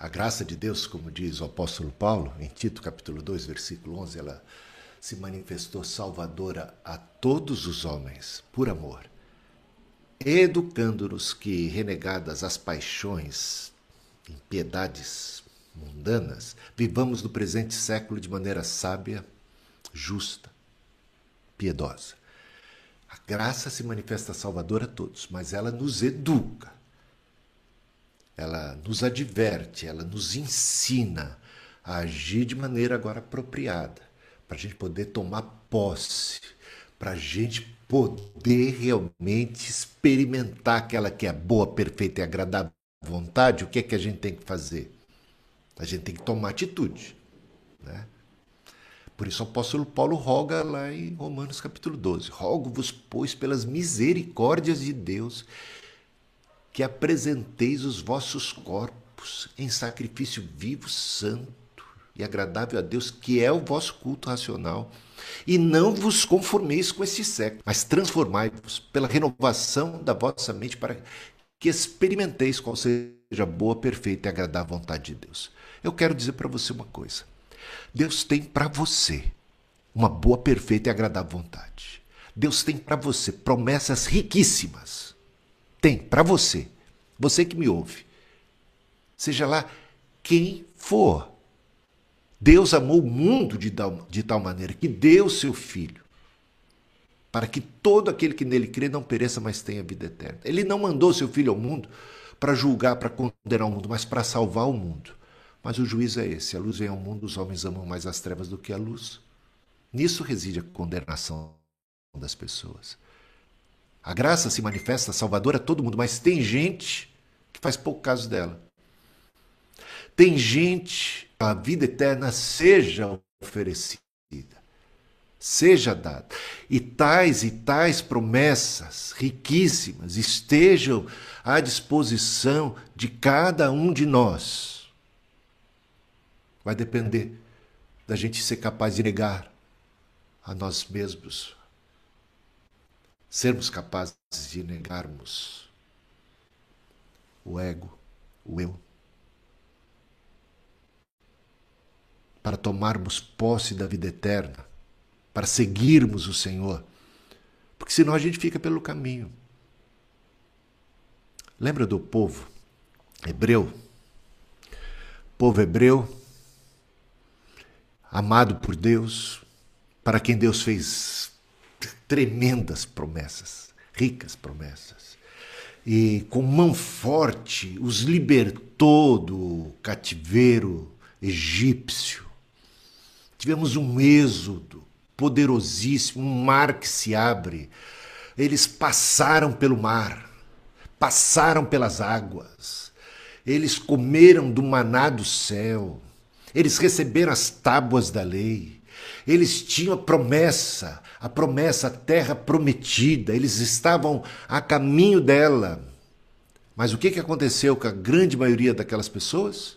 A graça de Deus, como diz o apóstolo Paulo, em Tito capítulo 2, versículo 11, ela se manifestou salvadora a todos os homens, por amor, educando-nos que, renegadas as paixões, impiedades mundanas, vivamos no presente século de maneira sábia, justa, piedosa. A graça se manifesta salvadora a todos, mas ela nos educa ela nos adverte, ela nos ensina a agir de maneira agora apropriada, para a gente poder tomar posse, para a gente poder realmente experimentar aquela que é boa, perfeita e agradável vontade, o que é que a gente tem que fazer? A gente tem que tomar atitude. Né? Por isso o apóstolo Paulo roga lá em Romanos capítulo 12: Rogo-vos, pois, pelas misericórdias de Deus, que apresenteis os vossos corpos em sacrifício vivo, santo e agradável a Deus, que é o vosso culto racional. E não vos conformeis com esse século, mas transformai-vos pela renovação da vossa mente para que experimenteis qual seja a boa, perfeita e agradável vontade de Deus. Eu quero dizer para você uma coisa. Deus tem para você uma boa, perfeita e agradável vontade. Deus tem para você promessas riquíssimas tem para você, você que me ouve. Seja lá quem for. Deus amou o mundo de tal, de tal maneira que deu seu filho para que todo aquele que nele crê não pereça, mas tenha vida eterna. Ele não mandou seu filho ao mundo para julgar, para condenar o mundo, mas para salvar o mundo. Mas o juízo é esse: a luz vem ao mundo, os homens amam mais as trevas do que a luz. Nisso reside a condenação das pessoas. A graça se manifesta salvadora a todo mundo, mas tem gente que faz pouco caso dela. Tem gente que a vida eterna seja oferecida, seja dada. E tais e tais promessas riquíssimas estejam à disposição de cada um de nós. Vai depender da gente ser capaz de negar a nós mesmos sermos capazes de negarmos o ego, o eu, para tomarmos posse da vida eterna, para seguirmos o Senhor, porque senão a gente fica pelo caminho. Lembra do povo hebreu? Povo hebreu, amado por Deus, para quem Deus fez tremendas promessas, ricas promessas. E com mão forte os libertou do cativeiro egípcio. Tivemos um êxodo poderosíssimo, um mar que se abre. Eles passaram pelo mar, passaram pelas águas, eles comeram do maná do céu, eles receberam as tábuas da lei, eles tinham a promessa, a promessa, a terra prometida, eles estavam a caminho dela. Mas o que, aconteceu com a grande maioria daquelas pessoas?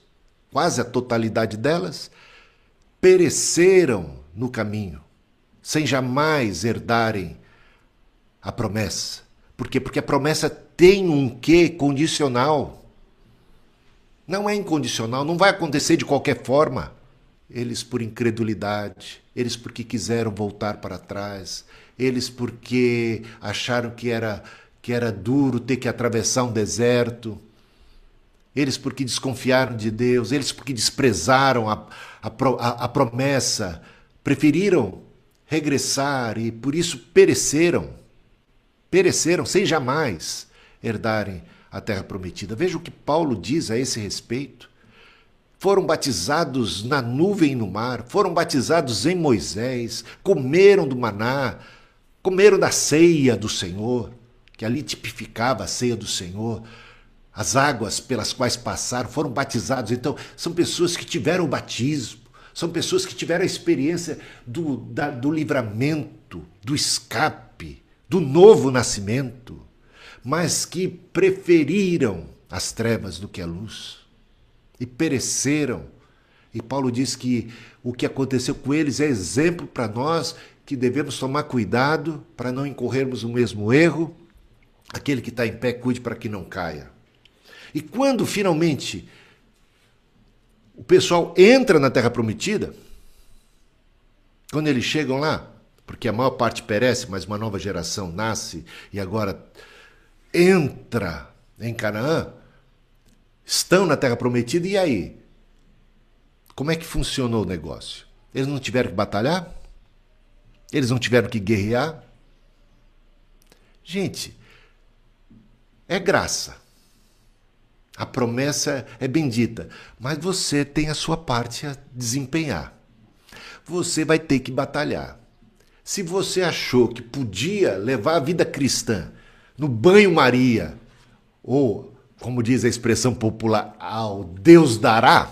Quase a totalidade delas? Pereceram no caminho, sem jamais herdarem a promessa. Por quê? Porque a promessa tem um quê condicional. Não é incondicional, não vai acontecer de qualquer forma eles por incredulidade, eles porque quiseram voltar para trás, eles porque acharam que era que era duro ter que atravessar um deserto, eles porque desconfiaram de Deus, eles porque desprezaram a, a, a, a promessa, preferiram regressar e por isso pereceram, pereceram sem jamais herdarem a terra prometida. Veja o que Paulo diz a esse respeito foram batizados na nuvem e no mar, foram batizados em Moisés, comeram do maná, comeram da ceia do Senhor, que ali tipificava a ceia do Senhor. As águas pelas quais passaram foram batizados. Então, são pessoas que tiveram o batismo, são pessoas que tiveram a experiência do, da, do livramento, do escape, do novo nascimento, mas que preferiram as trevas do que a luz e pereceram. E Paulo diz que o que aconteceu com eles é exemplo para nós que devemos tomar cuidado para não incorrermos no mesmo erro. Aquele que está em pé, cuide para que não caia. E quando finalmente o pessoal entra na Terra Prometida, quando eles chegam lá, porque a maior parte perece, mas uma nova geração nasce e agora entra em Canaã, estão na Terra Prometida, e aí? Como é que funcionou o negócio? Eles não tiveram que batalhar? Eles não tiveram que guerrear? Gente, é graça. A promessa é bendita, mas você tem a sua parte a desempenhar. Você vai ter que batalhar. Se você achou que podia levar a vida cristã no banho-maria, ou, como diz a expressão popular, ao Deus dará,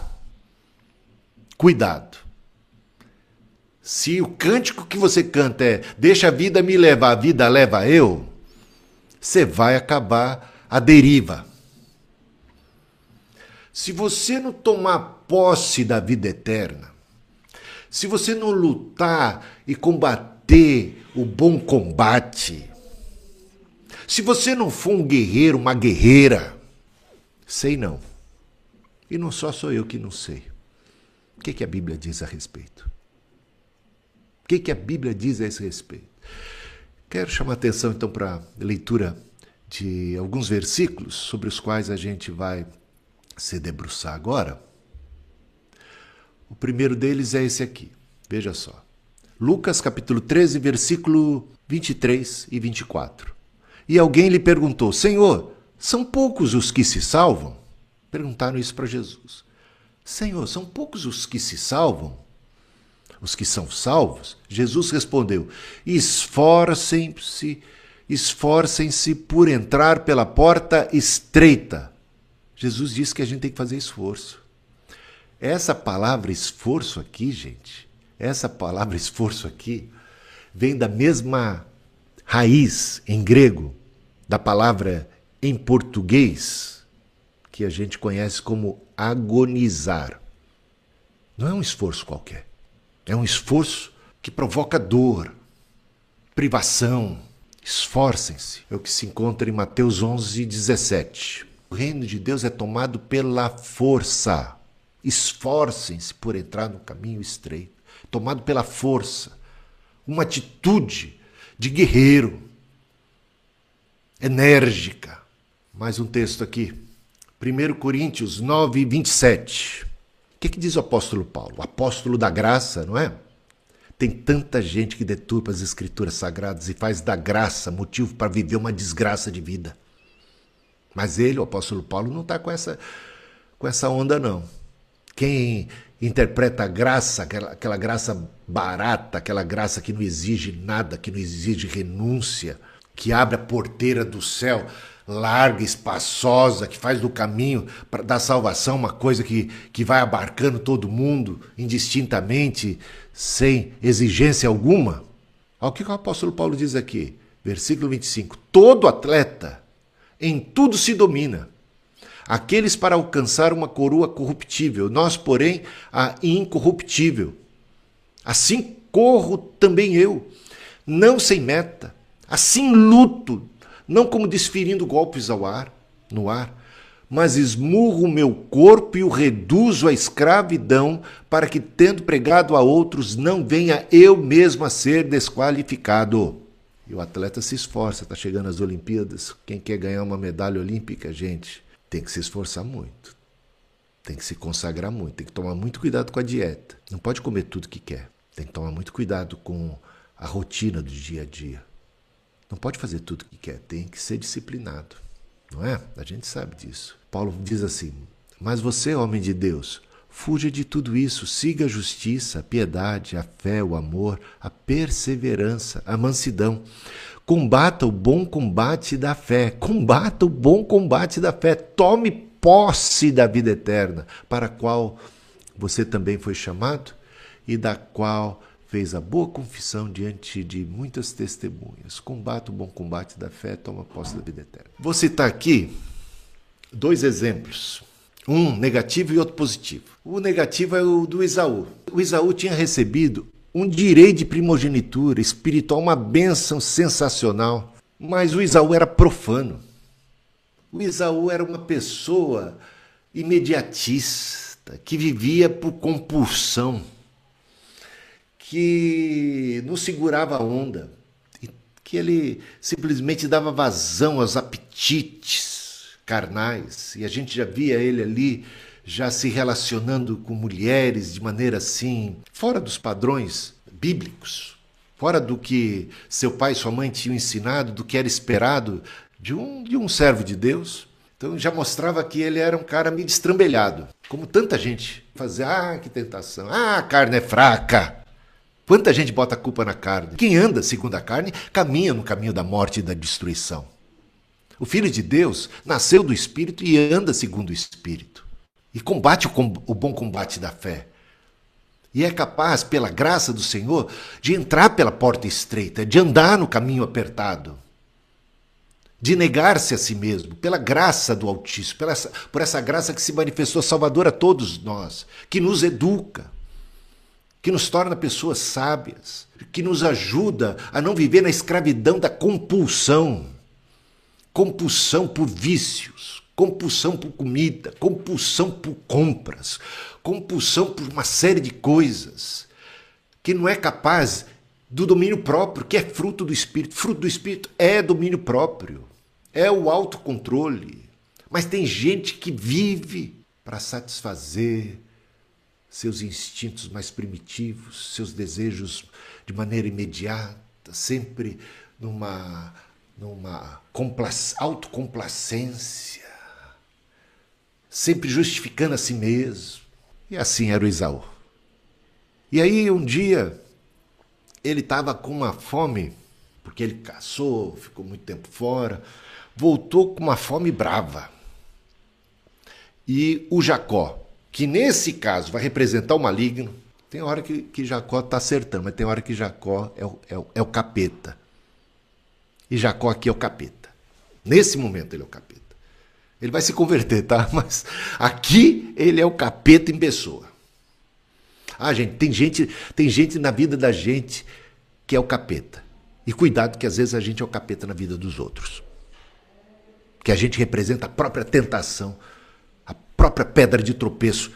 cuidado. Se o cântico que você canta é Deixa a vida me levar, a vida leva eu, você vai acabar a deriva. Se você não tomar posse da vida eterna, se você não lutar e combater o bom combate, se você não for um guerreiro, uma guerreira, sei não. E não só sou eu que não sei. O que, que a Bíblia diz a respeito? O que, que a Bíblia diz a esse respeito? Quero chamar atenção então para a leitura de alguns versículos sobre os quais a gente vai se debruçar agora. O primeiro deles é esse aqui. Veja só. Lucas capítulo 13, versículo 23 e 24. E alguém lhe perguntou: Senhor, são poucos os que se salvam? Perguntaram isso para Jesus. Senhor, são poucos os que se salvam? Os que são salvos? Jesus respondeu: Esforcem-se, esforcem-se por entrar pela porta estreita Jesus disse que a gente tem que fazer esforço. Essa palavra esforço aqui, gente, essa palavra esforço aqui, vem da mesma raiz em grego da palavra em português que a gente conhece como agonizar. Não é um esforço qualquer. É um esforço que provoca dor, privação. Esforcem-se. É o que se encontra em Mateus 11, 17. O reino de Deus é tomado pela força. Esforcem-se por entrar no caminho estreito. Tomado pela força. Uma atitude de guerreiro. Enérgica. Mais um texto aqui. 1 Coríntios 9, 27. O que, que diz o apóstolo Paulo? O apóstolo da graça, não é? Tem tanta gente que deturpa as escrituras sagradas e faz da graça motivo para viver uma desgraça de vida. Mas ele, o apóstolo Paulo, não está com essa, com essa onda, não. Quem interpreta a graça, aquela, aquela graça barata, aquela graça que não exige nada, que não exige renúncia, que abre a porteira do céu larga, espaçosa, que faz do caminho para da salvação uma coisa que, que vai abarcando todo mundo indistintamente, sem exigência alguma. Olha o que o apóstolo Paulo diz aqui, versículo 25: todo atleta em tudo se domina. Aqueles para alcançar uma coroa corruptível, nós, porém, a incorruptível. Assim corro também eu, não sem meta, assim luto, não como desferindo golpes ao ar, no ar, mas esmurro o meu corpo e o reduzo à escravidão, para que, tendo pregado a outros, não venha eu mesmo a ser desqualificado. E o atleta se esforça, está chegando às Olimpíadas. Quem quer ganhar uma medalha olímpica, gente, tem que se esforçar muito. Tem que se consagrar muito, tem que tomar muito cuidado com a dieta. Não pode comer tudo que quer. Tem que tomar muito cuidado com a rotina do dia a dia. Não pode fazer tudo que quer, tem que ser disciplinado. Não é? A gente sabe disso. Paulo diz assim: Mas você, homem de Deus, Fuja de tudo isso, siga a justiça, a piedade, a fé, o amor, a perseverança, a mansidão. Combata o bom combate da fé. Combata o bom combate da fé. Tome posse da vida eterna, para a qual você também foi chamado e da qual fez a boa confissão diante de muitas testemunhas. Combata o bom combate da fé, toma posse da vida eterna. Vou citar aqui dois exemplos um negativo e outro positivo. O negativo é o do Isaú. O Isaú tinha recebido um direito de primogenitura espiritual, uma bênção sensacional. Mas o Isaú era profano. O Isaú era uma pessoa imediatista, que vivia por compulsão, que não segurava a onda, que ele simplesmente dava vazão aos apetites carnais, e a gente já via ele ali já se relacionando com mulheres de maneira assim, fora dos padrões bíblicos, fora do que seu pai e sua mãe tinham ensinado, do que era esperado de um, de um servo de Deus. Então já mostrava que ele era um cara meio destrambelhado, como tanta gente fazia, ah, que tentação, ah, a carne é fraca. Quanta gente bota a culpa na carne? Quem anda segundo a carne caminha no caminho da morte e da destruição. O Filho de Deus nasceu do Espírito e anda segundo o Espírito. E combate o, o bom combate da fé. E é capaz, pela graça do Senhor, de entrar pela porta estreita, de andar no caminho apertado de negar-se a si mesmo, pela graça do Altíssimo, por essa graça que se manifestou salvadora a todos nós, que nos educa, que nos torna pessoas sábias, que nos ajuda a não viver na escravidão da compulsão compulsão por vícios, compulsão por comida, compulsão por compras, compulsão por uma série de coisas que não é capaz do domínio próprio, que é fruto do espírito. Fruto do espírito é domínio próprio é o autocontrole. Mas tem gente que vive para satisfazer seus instintos mais primitivos, seus desejos de maneira imediata, sempre numa, numa autocomplacência, sempre justificando a si mesmo. E assim era o Isaú. E aí um dia ele estava com uma fome, porque ele caçou, ficou muito tempo fora voltou com uma fome brava. E o Jacó, que nesse caso vai representar o maligno, tem hora que, que Jacó está acertando, mas tem hora que Jacó é o, é, o, é o capeta. E Jacó aqui é o capeta. Nesse momento ele é o capeta. Ele vai se converter, tá? Mas aqui ele é o capeta em pessoa. Ah, gente, tem gente, tem gente na vida da gente que é o capeta. E cuidado que às vezes a gente é o capeta na vida dos outros que a gente representa a própria tentação, própria pedra de tropeço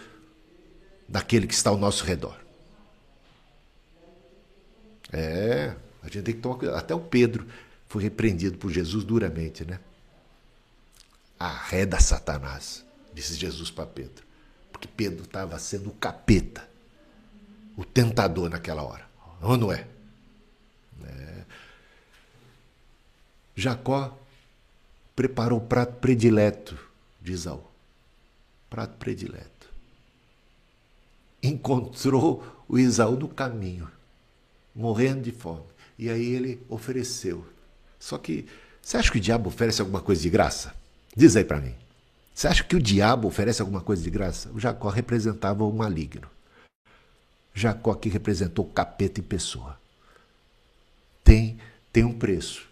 daquele que está ao nosso redor. É, a gente tem que tomar cuidado. Até o Pedro foi repreendido por Jesus duramente, né? Arreda Satanás, disse Jesus para Pedro. Porque Pedro estava sendo o capeta, o tentador naquela hora. Ou não é? é. Jacó preparou o prato predileto de Isaú. Prato predileto. Encontrou o Isaú no caminho, morrendo de fome. E aí ele ofereceu. Só que, você acha que o diabo oferece alguma coisa de graça? Diz aí para mim. Você acha que o diabo oferece alguma coisa de graça? O Jacó representava o maligno. Jacó que representou o capeta em pessoa. Tem, tem um preço.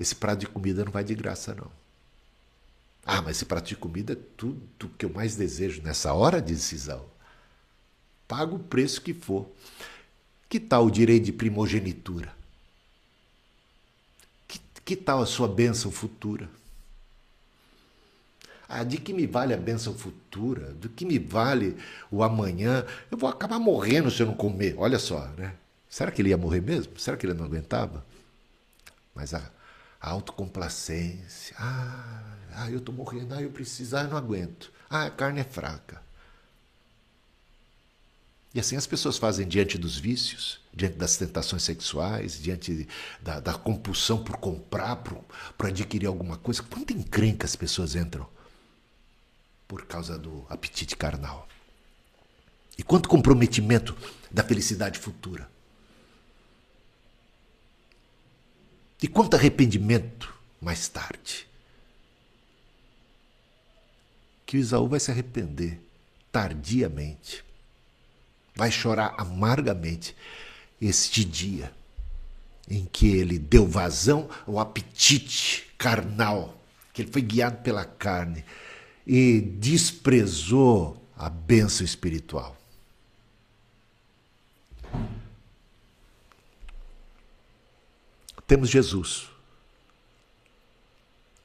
Esse prato de comida não vai de graça, não. Ah, mas esse prato de comida é tudo que eu mais desejo nessa hora, disse Isaú. Paga o preço que for. Que tal o direito de primogenitura? Que, que tal a sua bênção futura? Ah, de que me vale a bênção futura? Do que me vale o amanhã? Eu vou acabar morrendo se eu não comer. Olha só, né? Será que ele ia morrer mesmo? Será que ele não aguentava? Mas a, a autocomplacência. Ah, ah eu estou morrendo, ah, eu preciso, ah, eu não aguento. Ah, a carne é fraca. E assim as pessoas fazem diante dos vícios, diante das tentações sexuais, diante da, da compulsão por comprar, por, por adquirir alguma coisa. Quanto encrenca as pessoas entram por causa do apetite carnal. E quanto comprometimento da felicidade futura. E quanto arrependimento mais tarde. Que o Isaú vai se arrepender tardiamente. Vai chorar amargamente este dia em que ele deu vazão ao apetite carnal, que ele foi guiado pela carne e desprezou a bênção espiritual. Temos Jesus.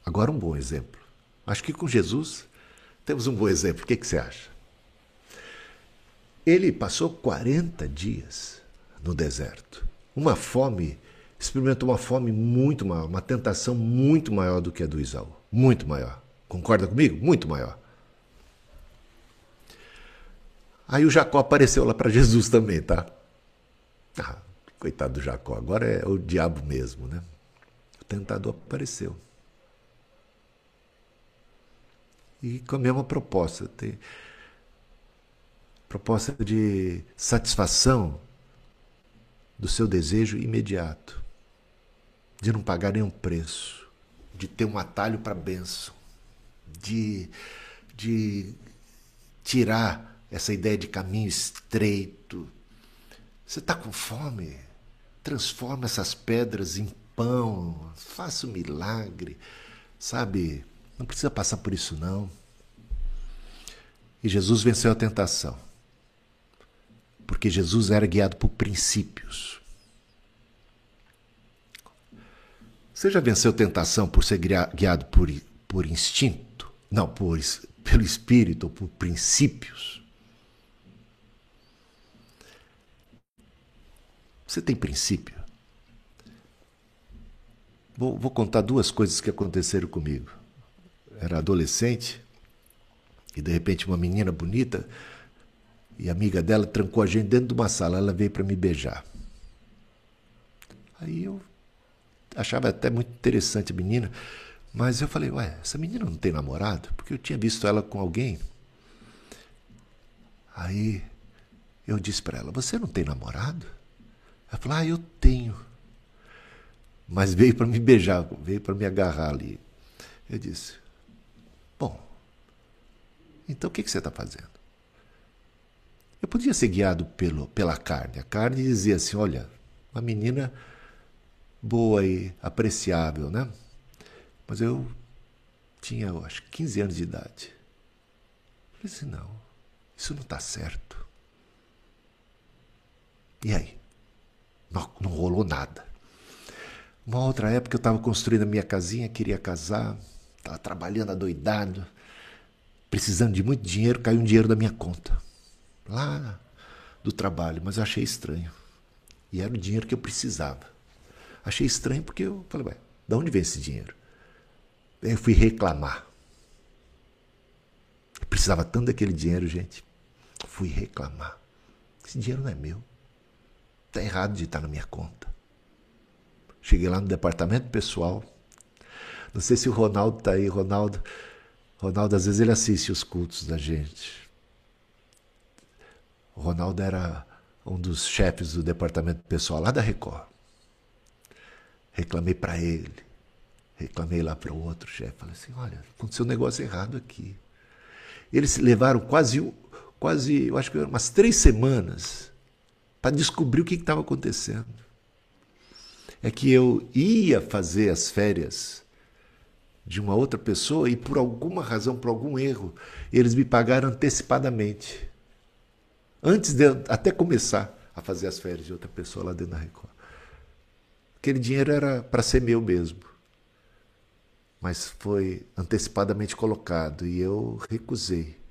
Agora um bom exemplo. Acho que com Jesus temos um bom exemplo. O que, que você acha? Ele passou 40 dias no deserto. Uma fome, experimentou uma fome muito maior, uma tentação muito maior do que a do Isaú. Muito maior. Concorda comigo? Muito maior. Aí o Jacó apareceu lá para Jesus também, tá? Ah, coitado do Jacó, agora é o diabo mesmo, né? O tentador apareceu. E com a mesma proposta. Tem proposta de satisfação do seu desejo imediato, de não pagar nenhum preço, de ter um atalho para a bênção, de, de tirar essa ideia de caminho estreito. Você está com fome? Transforma essas pedras em pão, faça um milagre, sabe? Não precisa passar por isso, não. E Jesus venceu a tentação. Porque Jesus era guiado por princípios. Você já venceu tentação por ser guiado por, por instinto? Não, por, pelo espírito ou por princípios? Você tem princípio? Vou, vou contar duas coisas que aconteceram comigo. Era adolescente e de repente uma menina bonita e amiga dela trancou a gente dentro de uma sala. Ela veio para me beijar. Aí eu achava até muito interessante a menina, mas eu falei, ué, essa menina não tem namorado? Porque eu tinha visto ela com alguém. Aí eu disse para ela, você não tem namorado? Ela falou, ah, eu tenho. Mas veio para me beijar, veio para me agarrar ali. Eu disse, bom, então o que, que você está fazendo? Eu podia ser guiado pelo, pela carne. A carne dizia assim: olha, uma menina boa e apreciável, né? Mas eu tinha, eu acho, 15 anos de idade. Eu falei assim: não, isso não está certo. E aí? Não, não rolou nada. Uma outra época eu estava construindo a minha casinha, queria casar, estava trabalhando adoidado precisando de muito dinheiro, caiu um dinheiro da minha conta. Lá do trabalho, mas eu achei estranho. E era o dinheiro que eu precisava. Achei estranho porque eu falei, ué, de onde vem esse dinheiro? Eu fui reclamar. Eu precisava tanto daquele dinheiro, gente. Fui reclamar. Esse dinheiro não é meu. Está errado de estar na minha conta. Cheguei lá no departamento pessoal. Não sei se o Ronaldo está aí. Ronaldo, Ronaldo, às vezes, ele assiste os cultos da gente. O Ronaldo era um dos chefes do departamento pessoal lá da Record. Reclamei para ele, reclamei lá para o outro chefe. Falei assim: olha, aconteceu um negócio errado aqui. Eles levaram quase, quase eu acho que umas três semanas para descobrir o que estava acontecendo. É que eu ia fazer as férias de uma outra pessoa e por alguma razão, por algum erro, eles me pagaram antecipadamente. Antes de até começar a fazer as férias de outra pessoa lá dentro da Record. Aquele dinheiro era para ser meu mesmo. Mas foi antecipadamente colocado e eu recusei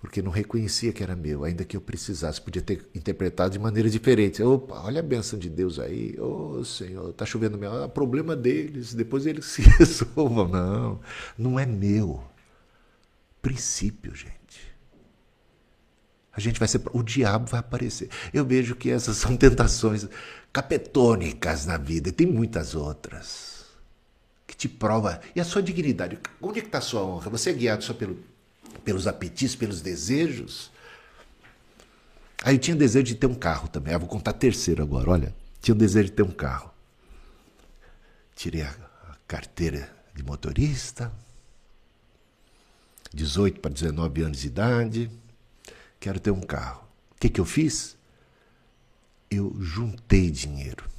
porque não reconhecia que era meu, ainda que eu precisasse, podia ter interpretado de maneira diferente. Opa, olha a benção de Deus aí, ô oh, Senhor, está chovendo meu, é problema deles, depois eles se resolvam. Não, não é meu. Princípio, gente. A gente vai ser. O diabo vai aparecer. Eu vejo que essas são tentações capetônicas na vida, e tem muitas outras. Que te prova. E a sua dignidade? Onde é que está a sua honra? Você é guiado só pelo pelos apetites, pelos desejos. Aí eu tinha desejo de ter um carro também. Ah, vou contar terceiro agora. Olha, tinha o desejo de ter um carro. Tirei a carteira de motorista, 18 para 19 anos de idade. Quero ter um carro. O que, que eu fiz? Eu juntei dinheiro.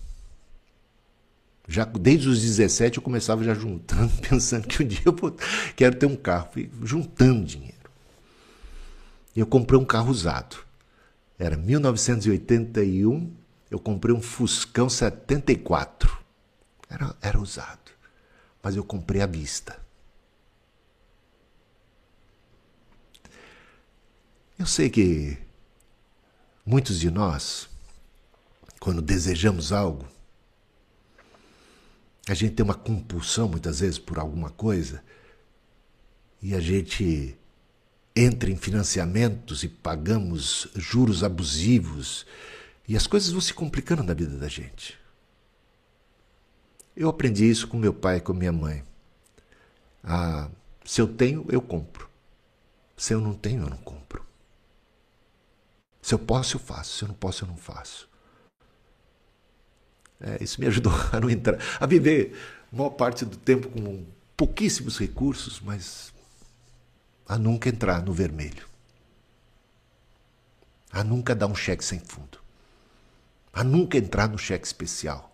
Já desde os 17 eu começava já juntando, pensando que um dia eu quero ter um carro, Fui juntando dinheiro. Eu comprei um carro usado. Era 1981, eu comprei um Fuscão 74. Era, era usado, mas eu comprei à vista. Eu sei que muitos de nós, quando desejamos algo, a gente tem uma compulsão muitas vezes por alguma coisa e a gente entra em financiamentos e pagamos juros abusivos e as coisas vão se complicando na vida da gente. Eu aprendi isso com meu pai e com minha mãe. Ah, se eu tenho, eu compro. Se eu não tenho, eu não compro. Se eu posso, eu faço. Se eu não posso, eu não faço. É, isso me ajudou a não entrar, a viver maior parte do tempo com pouquíssimos recursos, mas a nunca entrar no vermelho. A nunca dar um cheque sem fundo. A nunca entrar no cheque especial.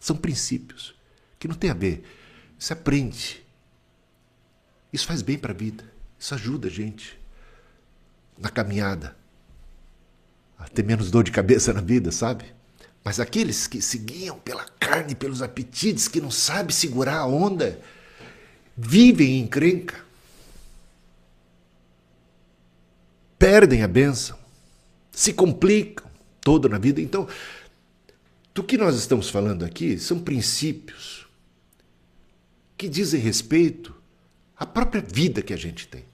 São princípios que não tem a ver. Isso aprende. Isso faz bem para a vida. Isso ajuda a gente na caminhada a ter menos dor de cabeça na vida, sabe? Mas aqueles que seguiam pela carne, pelos apetites, que não sabem segurar a onda, vivem em encrenca, perdem a bênção, se complicam todo na vida. Então, do que nós estamos falando aqui são princípios que dizem respeito à própria vida que a gente tem.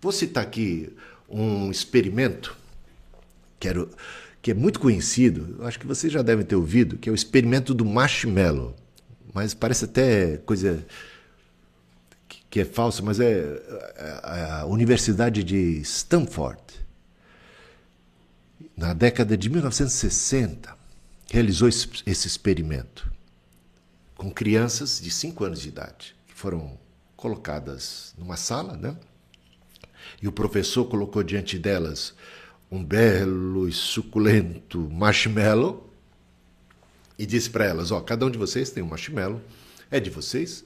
Vou citar aqui um experimento que, era, que é muito conhecido, acho que vocês já devem ter ouvido, que é o experimento do marshmallow. Mas parece até coisa que é falsa, mas é, é a Universidade de Stanford, na década de 1960, realizou esse experimento com crianças de 5 anos de idade, que foram colocadas numa sala, né? E o professor colocou diante delas um belo e suculento marshmallow e disse para elas: Ó, cada um de vocês tem um marshmallow, é de vocês.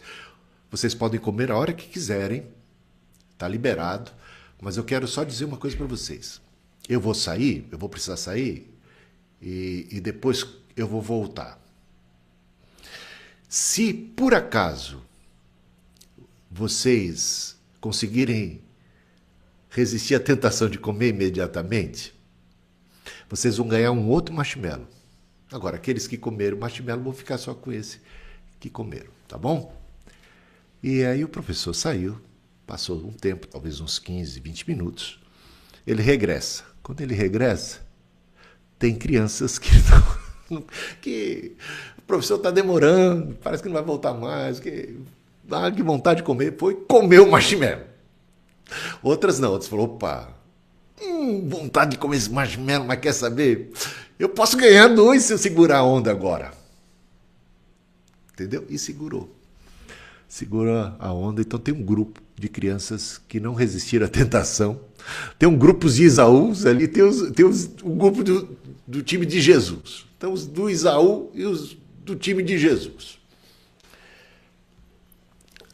Vocês podem comer a hora que quiserem, está liberado, mas eu quero só dizer uma coisa para vocês. Eu vou sair, eu vou precisar sair e, e depois eu vou voltar. Se por acaso vocês conseguirem resistir à tentação de comer imediatamente, vocês vão ganhar um outro marshmallow. Agora, aqueles que comeram marshmallow vão ficar só com esse que comeram, tá bom? E aí o professor saiu, passou um tempo, talvez uns 15, 20 minutos. Ele regressa. Quando ele regressa, tem crianças que não, que o professor está demorando, parece que não vai voltar mais, que ah, que vontade de comer, foi comer o marshmallow. Outras não, outras falou, opa, hum, vontade de comer esse marshmallow, mas quer saber? Eu posso ganhar dois se eu segurar a onda agora. Entendeu? E segurou segura a onda. Então tem um grupo de crianças que não resistiram à tentação. Tem um grupo de Isaús ali, tem, os, tem os, grupo do, do time de Jesus. Então os do Isaú e os do time de Jesus.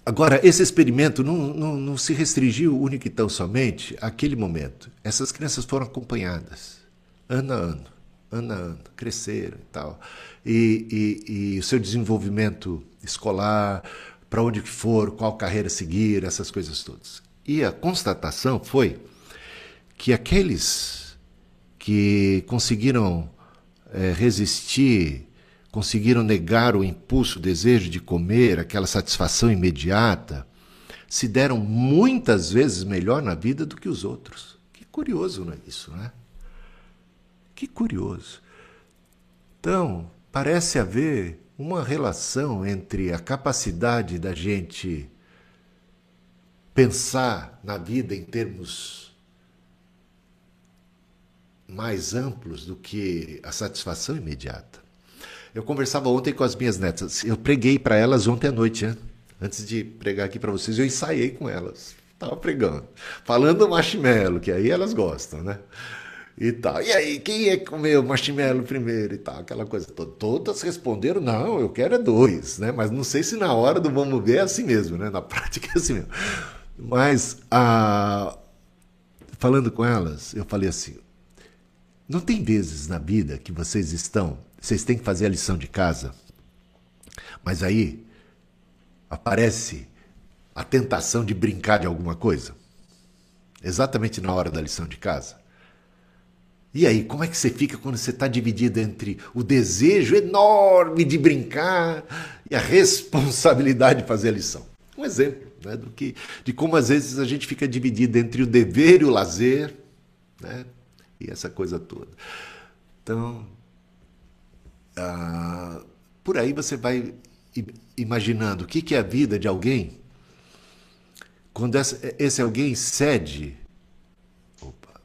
Agora, esse experimento não, não, não se restringiu único e tão somente àquele momento. Essas crianças foram acompanhadas, ano a ano, ano a ano, cresceram e tal. E, e, e o seu desenvolvimento escolar, para onde for, qual carreira seguir, essas coisas todas. E a constatação foi que aqueles que conseguiram é, resistir, conseguiram negar o impulso, o desejo de comer, aquela satisfação imediata, se deram muitas vezes melhor na vida do que os outros. Que curioso, não é isso, né? Que curioso. Então, parece haver uma relação entre a capacidade da gente pensar na vida em termos mais amplos do que a satisfação imediata. Eu conversava ontem com as minhas netas, eu preguei para elas ontem à noite, né? antes de pregar aqui para vocês, eu ensaiei com elas. Estava pregando, falando marshmallow, que aí elas gostam, né? e tal. E aí, quem é que comeu marshmallow primeiro e tal? Aquela coisa toda. Todas responderam, não, eu quero é dois, né? Mas não sei se na hora do vamos ver é assim mesmo, né? Na prática é assim mesmo. Mas, a... falando com elas, eu falei assim, não tem vezes na vida que vocês estão, vocês têm que fazer a lição de casa, mas aí aparece a tentação de brincar de alguma coisa? Exatamente na hora da lição de casa. E aí, como é que você fica quando você está dividido entre o desejo enorme de brincar e a responsabilidade de fazer a lição? Um exemplo né, do que, de como às vezes a gente fica dividido entre o dever e o lazer, né, e essa coisa toda. Então, ah, por aí você vai imaginando o que, é a vida de alguém quando esse alguém cede. Opa,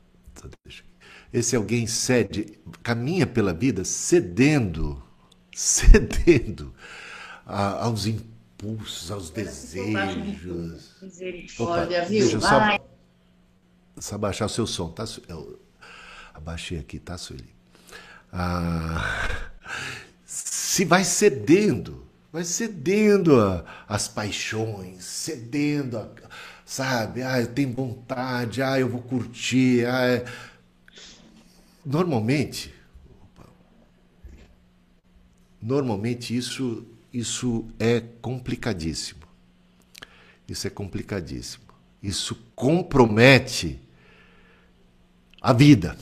deixa esse alguém cede, caminha pela vida cedendo, cedendo a, aos impulsos, aos desejos. Misericórdia, viu? Deixa eu só, só abaixar o seu som, tá? Eu abaixei aqui, tá, Sueli? Ah, se vai cedendo, vai cedendo as paixões, cedendo, a, sabe? Ah, eu tenho vontade, ah, eu vou curtir, ah, é Normalmente, normalmente isso, isso é complicadíssimo. Isso é complicadíssimo. Isso compromete a vida.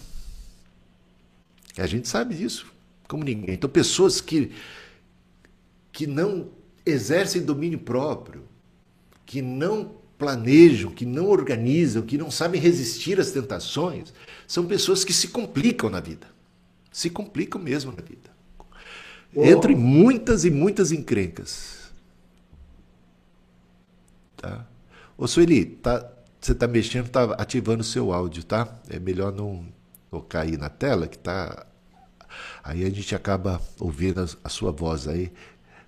A gente sabe disso, como ninguém. Então, pessoas que, que não exercem domínio próprio, que não planejam, que não organizam, que não sabem resistir às tentações, são pessoas que se complicam na vida. Se complicam mesmo na vida. Oh. Entram em muitas e muitas encrencas. Tá? Ô Sueli, tá, você está mexendo, está ativando o seu áudio, tá? É melhor não tocar aí na tela, que tá. Aí a gente acaba ouvindo a, sua voz aí.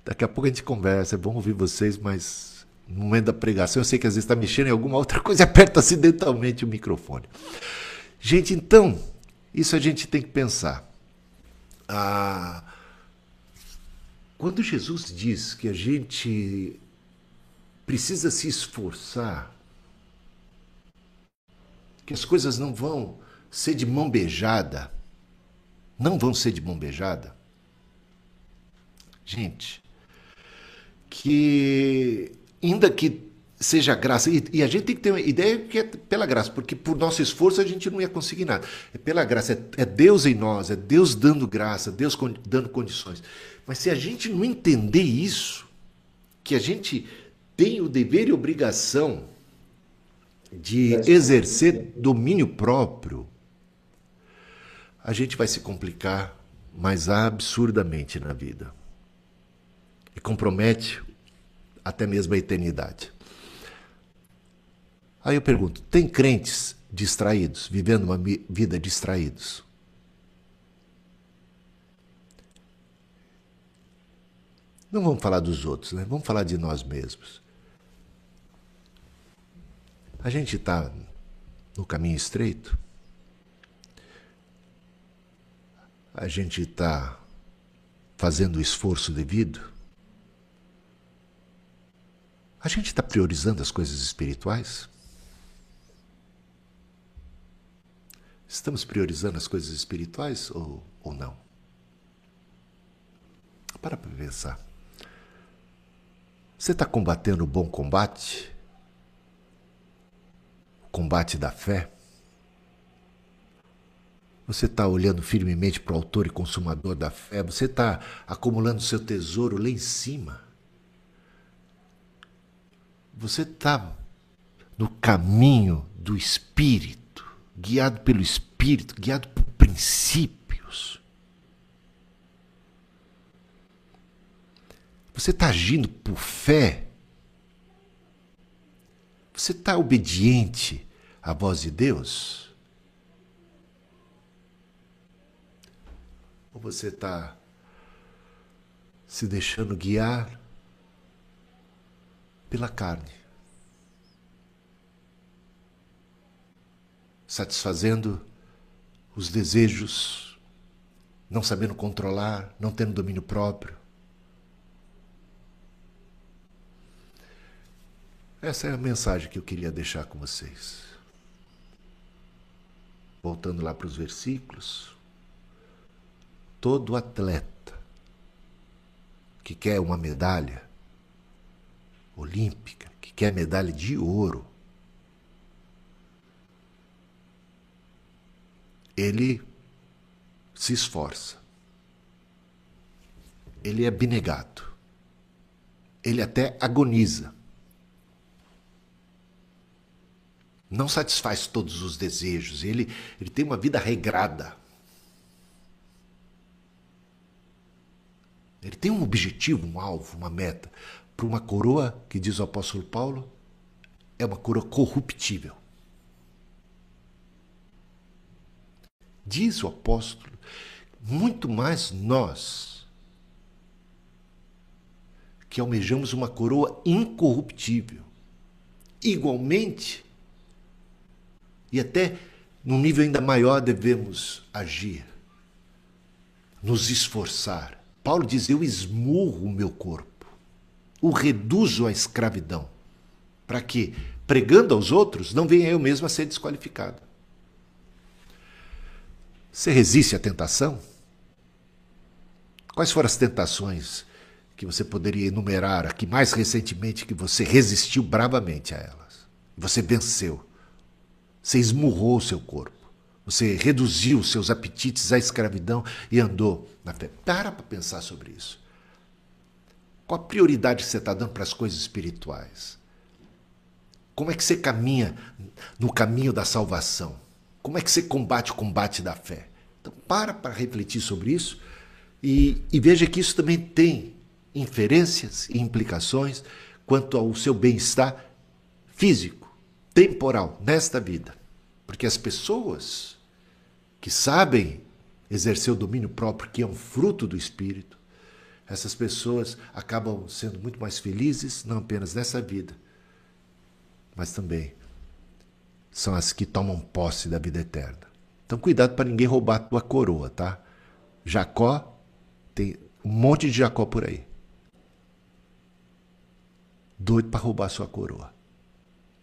Daqui a pouco a gente conversa, é bom ouvir vocês, mas no momento da pregação, eu sei que às vezes está mexendo em alguma outra coisa e aperta acidentalmente o microfone. Gente, então, isso a gente tem que pensar. Ah, quando Jesus diz que a gente precisa se esforçar, que as coisas não vão ser de mão beijada, não vão ser de mão beijada. Gente, que ainda que seja graça, e, e, a gente tem que ter uma ideia que é pela graça, porque por nosso esforço a gente não ia conseguir nada. É pela graça, é, é Deus em nós, é Deus dando graça, Deus con, dando condições. Mas se a gente não entender isso, que a gente tem o dever e obrigação de exercer domínio próprio, a gente vai se complicar mais absurdamente na vida. E compromete até mesmo a eternidade. Aí eu pergunto: tem crentes distraídos, vivendo uma vida distraídos? Não vamos falar dos outros, né? Vamos falar de nós mesmos. A gente está no caminho estreito. A gente está fazendo o esforço devido. A gente está priorizando as coisas espirituais? Estamos priorizando as coisas espirituais ou, ou não? Para para pensar. Você está combatendo o bom combate? O combate da fé? Você está olhando firmemente para o autor e consumador da fé? Você está acumulando seu tesouro lá em cima? Você está no caminho do Espírito, guiado pelo Espírito, guiado por princípios. Você está agindo por fé. Você está obediente à voz de Deus? Ou você está se deixando guiar pela carne, satisfazendo os desejos, não sabendo controlar, não tendo domínio próprio. Essa é a mensagem que eu queria deixar com vocês. Voltando lá para os versículos. Todo atleta que quer uma medalha olímpica, que quer medalha de ouro, ele se esforça. Ele é abnegado. Ele até agoniza. Não satisfaz todos os desejos. Ele, ele tem uma vida regrada. Ele tem um objetivo, um alvo, uma meta. Para uma coroa, que diz o apóstolo Paulo, é uma coroa corruptível. Diz o apóstolo, muito mais nós, que almejamos uma coroa incorruptível. Igualmente, e até num nível ainda maior devemos agir, nos esforçar. Paulo diz: Eu esmurro o meu corpo, o reduzo à escravidão, para que, pregando aos outros, não venha eu mesmo a ser desqualificado. Você resiste à tentação? Quais foram as tentações que você poderia enumerar aqui mais recentemente que você resistiu bravamente a elas? Você venceu. Você esmurrou o seu corpo. Você reduziu seus apetites à escravidão e andou na fé. Para para pensar sobre isso. Qual a prioridade que você está dando para as coisas espirituais? Como é que você caminha no caminho da salvação? Como é que você combate o combate da fé? Então, para para refletir sobre isso e, e veja que isso também tem inferências e implicações quanto ao seu bem-estar físico, temporal, nesta vida. Porque as pessoas que sabem exercer o domínio próprio, que é um fruto do Espírito, essas pessoas acabam sendo muito mais felizes, não apenas nessa vida, mas também são as que tomam posse da vida eterna. Então, cuidado para ninguém roubar a tua coroa, tá? Jacó, tem um monte de Jacó por aí. Doido para roubar a sua coroa.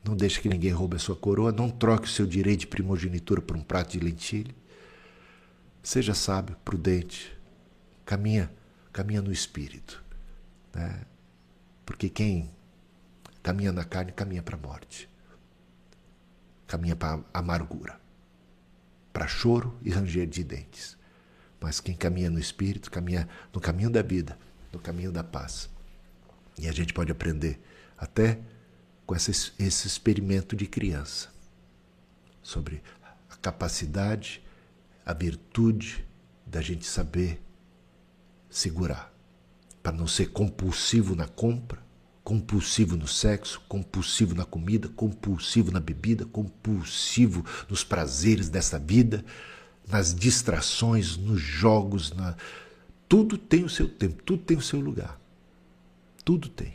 Não deixe que ninguém roube a sua coroa. Não troque o seu direito de primogenitura por um prato de lentilha. Seja sábio, prudente. Caminha, caminha no espírito. Né? Porque quem caminha na carne, caminha para a morte. Caminha para a amargura. Para choro e ranger de dentes. Mas quem caminha no espírito, caminha no caminho da vida, no caminho da paz. E a gente pode aprender até com essa, esse experimento de criança sobre a capacidade, a virtude da gente saber segurar, para não ser compulsivo na compra, compulsivo no sexo, compulsivo na comida, compulsivo na bebida, compulsivo nos prazeres dessa vida, nas distrações, nos jogos, na... tudo tem o seu tempo, tudo tem o seu lugar. Tudo tem.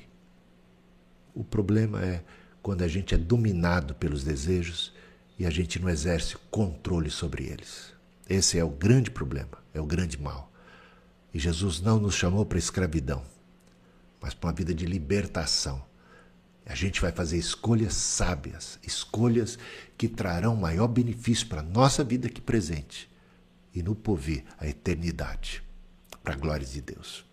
O problema é quando a gente é dominado pelos desejos e a gente não exerce controle sobre eles. Esse é o grande problema, é o grande mal. E Jesus não nos chamou para escravidão, mas para uma vida de libertação. A gente vai fazer escolhas sábias, escolhas que trarão maior benefício para a nossa vida aqui presente e no porvir, a eternidade, para a glória de Deus.